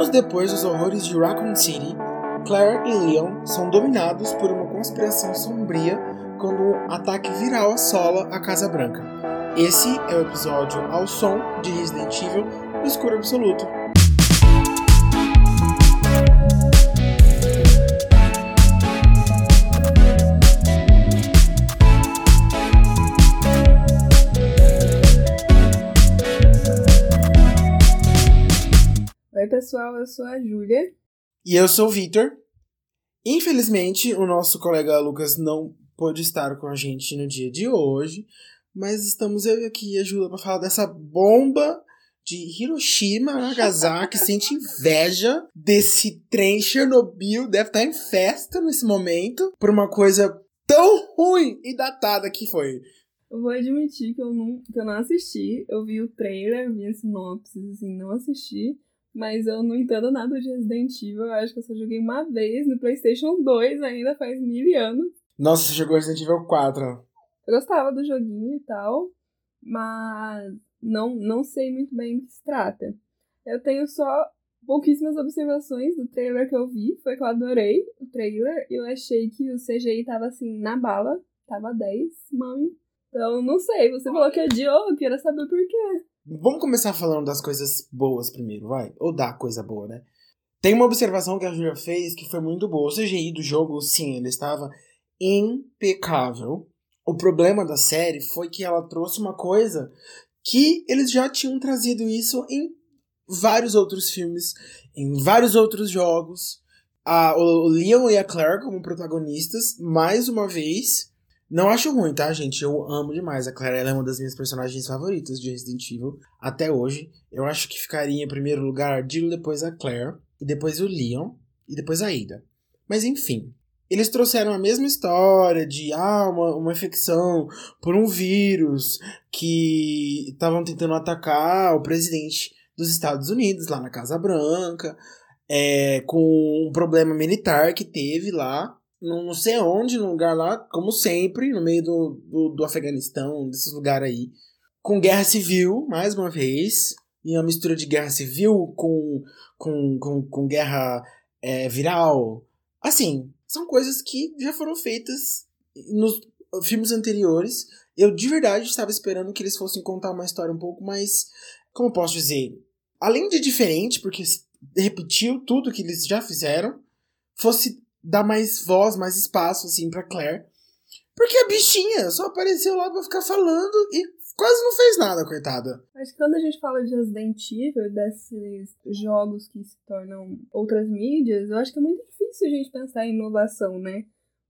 Anos depois dos horrores de Raccoon City, Claire e Leon são dominados por uma conspiração sombria quando um ataque viral assola a Casa Branca. Esse é o episódio ao som de Resident Evil escuro absoluto. Pessoal, eu sou a Júlia. E eu sou o Victor. Infelizmente, o nosso colega Lucas não pôde estar com a gente no dia de hoje, mas estamos eu aqui e a Júlia para falar dessa bomba de Hiroshima, Nagasaki, sente inveja desse trem Chernobyl, deve estar em festa nesse momento, por uma coisa tão ruim e datada que foi. Eu vou admitir que eu não, que eu não assisti. Eu vi o trailer, vi a sinopse, assim, não assisti. Mas eu não entendo nada de Resident Evil. Eu acho que eu só joguei uma vez no PlayStation 2, ainda faz mil anos. Nossa, você jogou Resident Evil 4. Eu gostava do joguinho e tal, mas não, não sei muito bem do que se trata. Eu tenho só pouquíssimas observações do trailer que eu vi. Foi que eu adorei o trailer. Eu achei que o CGI tava assim, na bala. Tava 10, mãe. Então, não sei. Você falou que odiou, eu queria saber por quê. Vamos começar falando das coisas boas primeiro, vai? Ou da coisa boa, né? Tem uma observação que a Julia fez que foi muito boa. O CGI do jogo, sim, ele estava impecável. O problema da série foi que ela trouxe uma coisa que eles já tinham trazido isso em vários outros filmes, em vários outros jogos. A, o Leon e a Claire como protagonistas, mais uma vez. Não acho ruim, tá, gente? Eu amo demais. A Claire ela é uma das minhas personagens favoritas de Resident Evil até hoje. Eu acho que ficaria em primeiro lugar a Jill, depois a Claire, e depois o Leon, e depois a Ada. Mas enfim, eles trouxeram a mesma história de ah, uma, uma infecção por um vírus que estavam tentando atacar o presidente dos Estados Unidos lá na Casa Branca, é, com um problema militar que teve lá, não, sei onde, num lugar lá, como sempre, no meio do, do, do Afeganistão, desses lugares aí, com guerra civil, mais uma vez, e uma mistura de guerra civil com, com, com, com guerra é, viral. Assim, são coisas que já foram feitas nos filmes anteriores. Eu de verdade estava esperando que eles fossem contar uma história um pouco mais. Como posso dizer? Além de diferente, porque repetiu tudo que eles já fizeram, fosse dar mais voz, mais espaço, assim, pra Claire. Porque a bichinha só apareceu lá pra ficar falando e quase não fez nada, coitada. Que quando a gente fala de Resident Evil, desses jogos que se tornam outras mídias, eu acho que é muito difícil a gente pensar em inovação, né?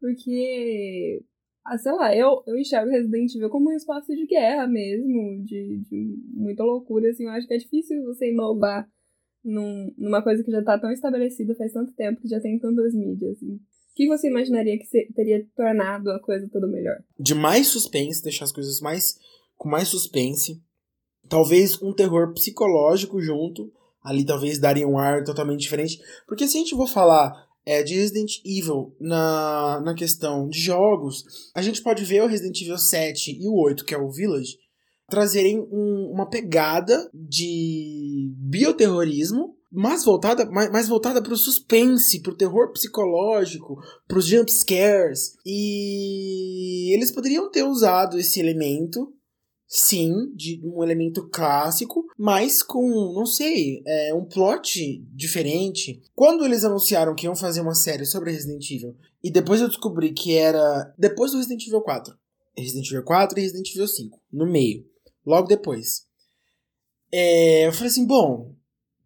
Porque, ah, sei lá, eu, eu enxergo Resident Evil como um espaço de guerra mesmo, de, de muita loucura, assim. Eu acho que é difícil você inovar num, numa coisa que já tá tão estabelecida faz tanto tempo, que já tem tantas mídias, assim. O que você imaginaria que teria tornado a coisa toda melhor? De mais suspense, deixar as coisas mais com mais suspense. Talvez um terror psicológico junto. Ali talvez daria um ar totalmente diferente. Porque se a gente for falar é, de Resident Evil na, na questão de jogos, a gente pode ver o Resident Evil 7 e o 8, que é o Village, trazerem um, uma pegada de bioterrorismo, mais voltada, mais, mais voltada para o suspense, para o terror psicológico, para os jump scares. E eles poderiam ter usado esse elemento sim, de um elemento clássico, mas com, não sei, é, um plot diferente. Quando eles anunciaram que iam fazer uma série sobre Resident Evil, e depois eu descobri que era depois do Resident Evil 4. Resident Evil 4 e Resident Evil 5, no meio, logo depois. É, eu falei assim, bom,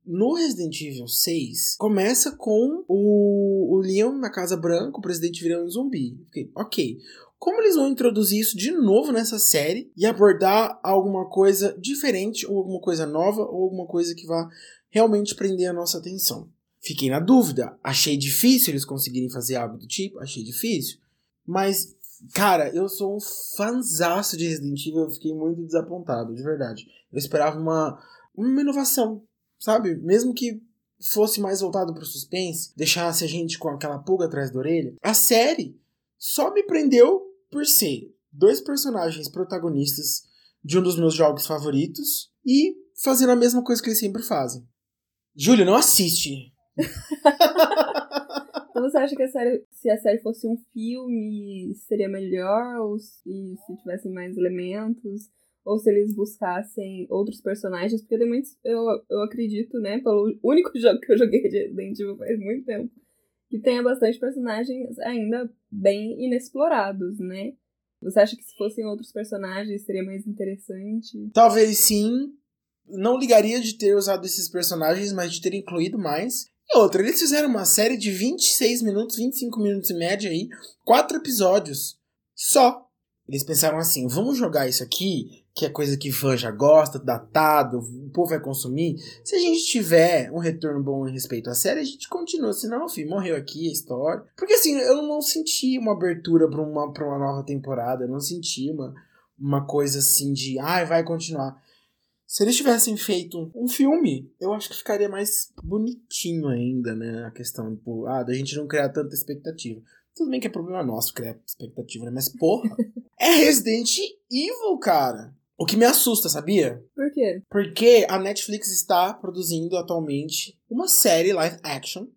no Resident Evil 6, começa com o, o Leon na Casa Branca, o presidente virando um zumbi. Fiquei, ok. Como eles vão introduzir isso de novo nessa série e abordar alguma coisa diferente, ou alguma coisa nova, ou alguma coisa que vá realmente prender a nossa atenção? Fiquei na dúvida. Achei difícil eles conseguirem fazer algo do tipo, achei difícil. Mas, cara, eu sou um fanzaço de Resident Evil, eu fiquei muito desapontado, de verdade. Eu esperava uma, uma inovação, sabe? Mesmo que fosse mais voltado pro suspense, deixasse a gente com aquela pulga atrás da orelha. A série só me prendeu por ser dois personagens protagonistas de um dos meus jogos favoritos e fazendo a mesma coisa que eles sempre fazem. Júlio, não assiste. então você acha que a série, se a série fosse um filme, seria melhor? Ou se, se tivessem mais elementos? Ou se eles buscassem outros personagens? Porque tem muitos, eu, eu acredito, né? Pelo único jogo que eu joguei de Resident Evil faz muito tempo. Que tenha bastante personagens ainda bem inexplorados, né? Você acha que se fossem outros personagens seria mais interessante? Talvez sim. Não ligaria de ter usado esses personagens, mas de ter incluído mais. E outra, eles fizeram uma série de 26 minutos, 25 minutos em média aí, quatro episódios. Só. Eles pensaram assim: vamos jogar isso aqui que é coisa que fã já gosta, datado, o povo vai consumir. Se a gente tiver um retorno bom em respeito à série, a gente continua. Senão, filho, morreu aqui a história. Porque assim, eu não senti uma abertura pra uma, pra uma nova temporada. Eu não senti uma, uma coisa assim de, ai, ah, vai continuar. Se eles tivessem feito um filme, eu acho que ficaria mais bonitinho ainda, né? A questão, tipo, ah, da gente não criar tanta expectativa. Tudo bem que é problema nosso criar expectativa, né? Mas, porra, é Resident Evil, cara. O que me assusta, sabia? Por quê? Porque a Netflix está produzindo atualmente uma série live action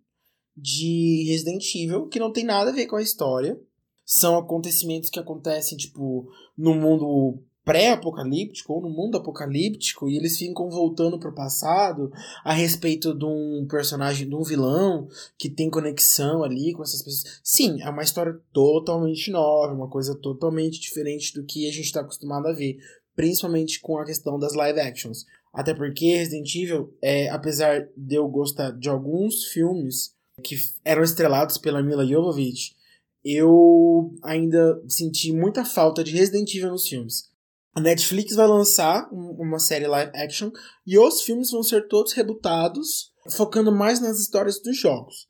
de Resident Evil que não tem nada a ver com a história. São acontecimentos que acontecem, tipo, no mundo pré-apocalíptico ou no mundo apocalíptico e eles ficam voltando pro passado a respeito de um personagem, de um vilão que tem conexão ali com essas pessoas. Sim, é uma história totalmente nova, uma coisa totalmente diferente do que a gente está acostumado a ver principalmente com a questão das live actions. Até porque Resident Evil, é, apesar de eu gostar de alguns filmes que eram estrelados pela Mila Jovovich, eu ainda senti muita falta de Resident Evil nos filmes. A Netflix vai lançar uma série live action e os filmes vão ser todos rebutados, focando mais nas histórias dos jogos.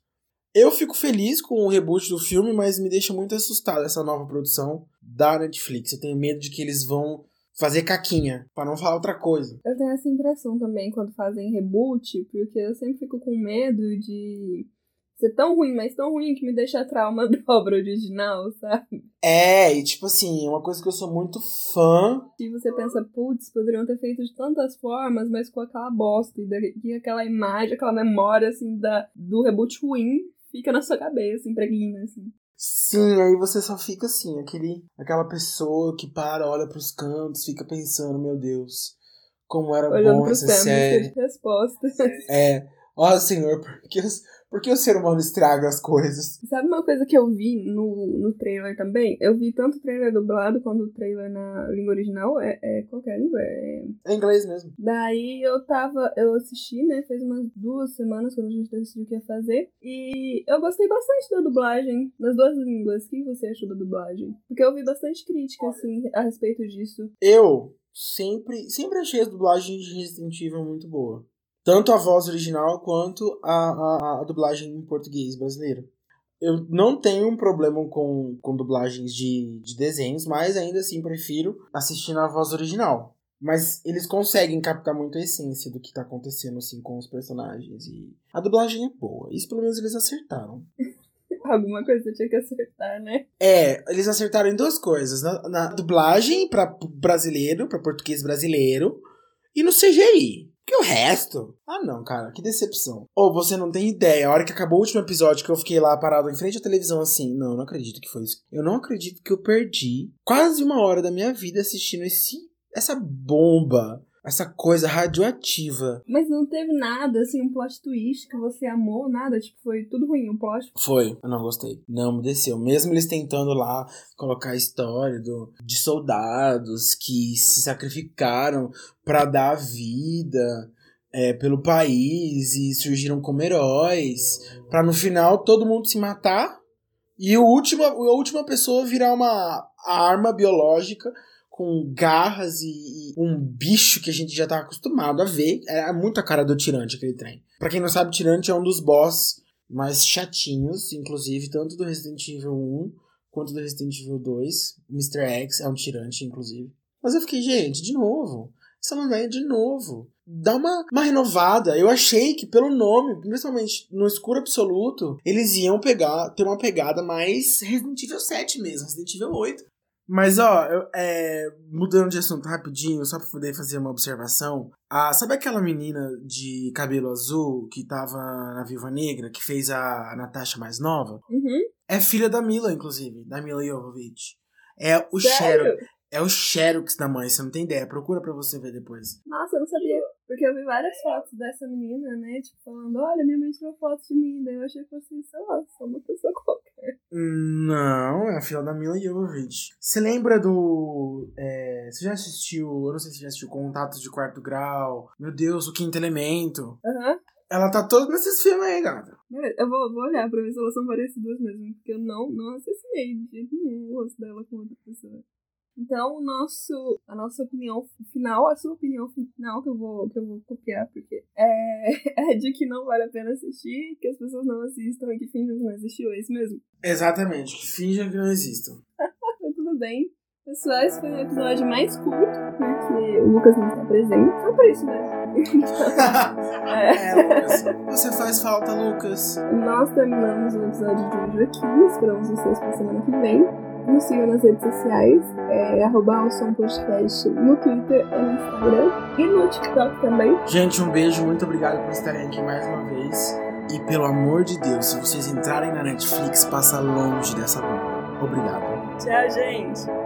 Eu fico feliz com o reboot do filme, mas me deixa muito assustado essa nova produção da Netflix. Eu tenho medo de que eles vão fazer caquinha, para não falar outra coisa. Eu tenho essa impressão também quando fazem reboot, porque eu sempre fico com medo de ser tão ruim, mas tão ruim que me deixa trauma da obra original, sabe? É, e tipo assim, uma coisa que eu sou muito fã. E você pensa, putz, poderiam ter feito de tantas formas, mas com aquela bosta e aquela imagem, aquela memória, assim, da, do reboot ruim fica na sua cabeça, impregna, assim. Sim, aí você só fica assim, aquele, aquela pessoa que para, olha pros cantos, fica pensando, meu Deus, como era Olhando bom essa série. Respostas. É, ó Senhor, porque os, por que o ser humano estraga as coisas? Sabe uma coisa que eu vi no, no trailer também? Eu vi tanto o trailer dublado quanto o trailer na língua original. É, é qualquer língua? É... é inglês mesmo. Daí eu tava. Eu assisti, né? Fez umas duas semanas quando a gente decidiu o que ia fazer. E eu gostei bastante da dublagem nas duas línguas. O que você achou da dublagem? Porque eu vi bastante crítica, assim, a respeito disso. Eu sempre, sempre achei as dublagens de Resident Evil muito boa. Tanto a voz original quanto a, a, a dublagem em português brasileiro. Eu não tenho um problema com, com dublagens de, de desenhos, mas ainda assim prefiro assistir na voz original. Mas eles conseguem captar muito a essência do que está acontecendo assim com os personagens. E a dublagem é boa. Isso pelo menos eles acertaram. Alguma coisa tinha que acertar, né? É, eles acertaram em duas coisas. Na, na dublagem para brasileiro, para português brasileiro, e no CGI. Que o resto? Ah, não, cara, que decepção. Ou você não tem ideia. A hora que acabou o último episódio que eu fiquei lá parado em frente à televisão assim. Não, não acredito que foi isso. Eu não acredito que eu perdi quase uma hora da minha vida assistindo esse essa bomba essa coisa radioativa. Mas não teve nada, assim, um plot twist que você amou, nada? Tipo, foi tudo ruim o plot? Foi, eu não gostei. Não me desceu. Mesmo eles tentando lá colocar a história do, de soldados que se sacrificaram para dar a vida. É, pelo país e surgiram como heróis, para no final todo mundo se matar e o último, a última pessoa virar uma arma biológica com garras e, e, um bicho que a gente já tá acostumado a ver. É muito a cara do Tirante aquele trem. Pra quem não sabe, Tirante é um dos boss mais chatinhos, inclusive, tanto do Resident Evil 1 quanto do Resident Evil 2. Mr. X é um Tirante, inclusive. Mas eu fiquei, gente, de novo. Essa não de novo. Dá uma, uma renovada. Eu achei que pelo nome, principalmente no escuro absoluto, eles iam pegar, ter uma pegada mais Resident Evil 7 mesmo, Resident Evil 8. Mas, ó, eu, é, mudando de assunto rapidinho, só pra poder fazer uma observação. Ah, sabe aquela menina de cabelo azul que tava na Viva Negra, que fez a Natasha mais nova? Uhum. É filha da Mila, inclusive, da Mila Jovovich. É o? Xerox. É o Xerox da mãe, você não tem ideia. Procura pra você ver depois. Nossa, eu não sabia. Porque eu vi várias fotos dessa menina, né? Tipo, falando, olha, minha mãe tirou fotos de mim. Daí eu achei que fosse, sei lá, só uma pessoa qualquer. Não, é a filha da Mila Jovovich. Você lembra do. é, você já assistiu. Eu não sei se já assistiu Contatos de Quarto Grau. Meu Deus, o Quinto Elemento. Aham. Ela tá toda nesses filmes aí, gata. Beleza, Eu vou, vou olhar pra ver se elas são parecidas mesmo. Porque eu não, não assassinei de jeito nenhum o rosto dela com outra pessoa. Então, o nosso, a nossa opinião final, a sua opinião final, que eu vou, que eu vou copiar, porque é, é de que não vale a pena assistir, que as pessoas não assistam e que fingem que não existiu, é isso mesmo? Exatamente, que finjam que não existam. Tudo bem. Pessoal, esse foi o episódio mais curto, porque o Lucas não está presente. Só por isso mesmo. Então, É, Lucas. Você faz falta, Lucas. nós terminamos o episódio de hoje aqui. Esperamos vocês pra semana que vem. Nos sigam nas redes sociais, é, arroba Podcast no Twitter e no Instagram. E no TikTok também. Gente, um beijo, muito obrigado por estarem aqui mais uma vez. E pelo amor de Deus, se vocês entrarem na Netflix, passa longe dessa bomba. Obrigado. Tchau, gente!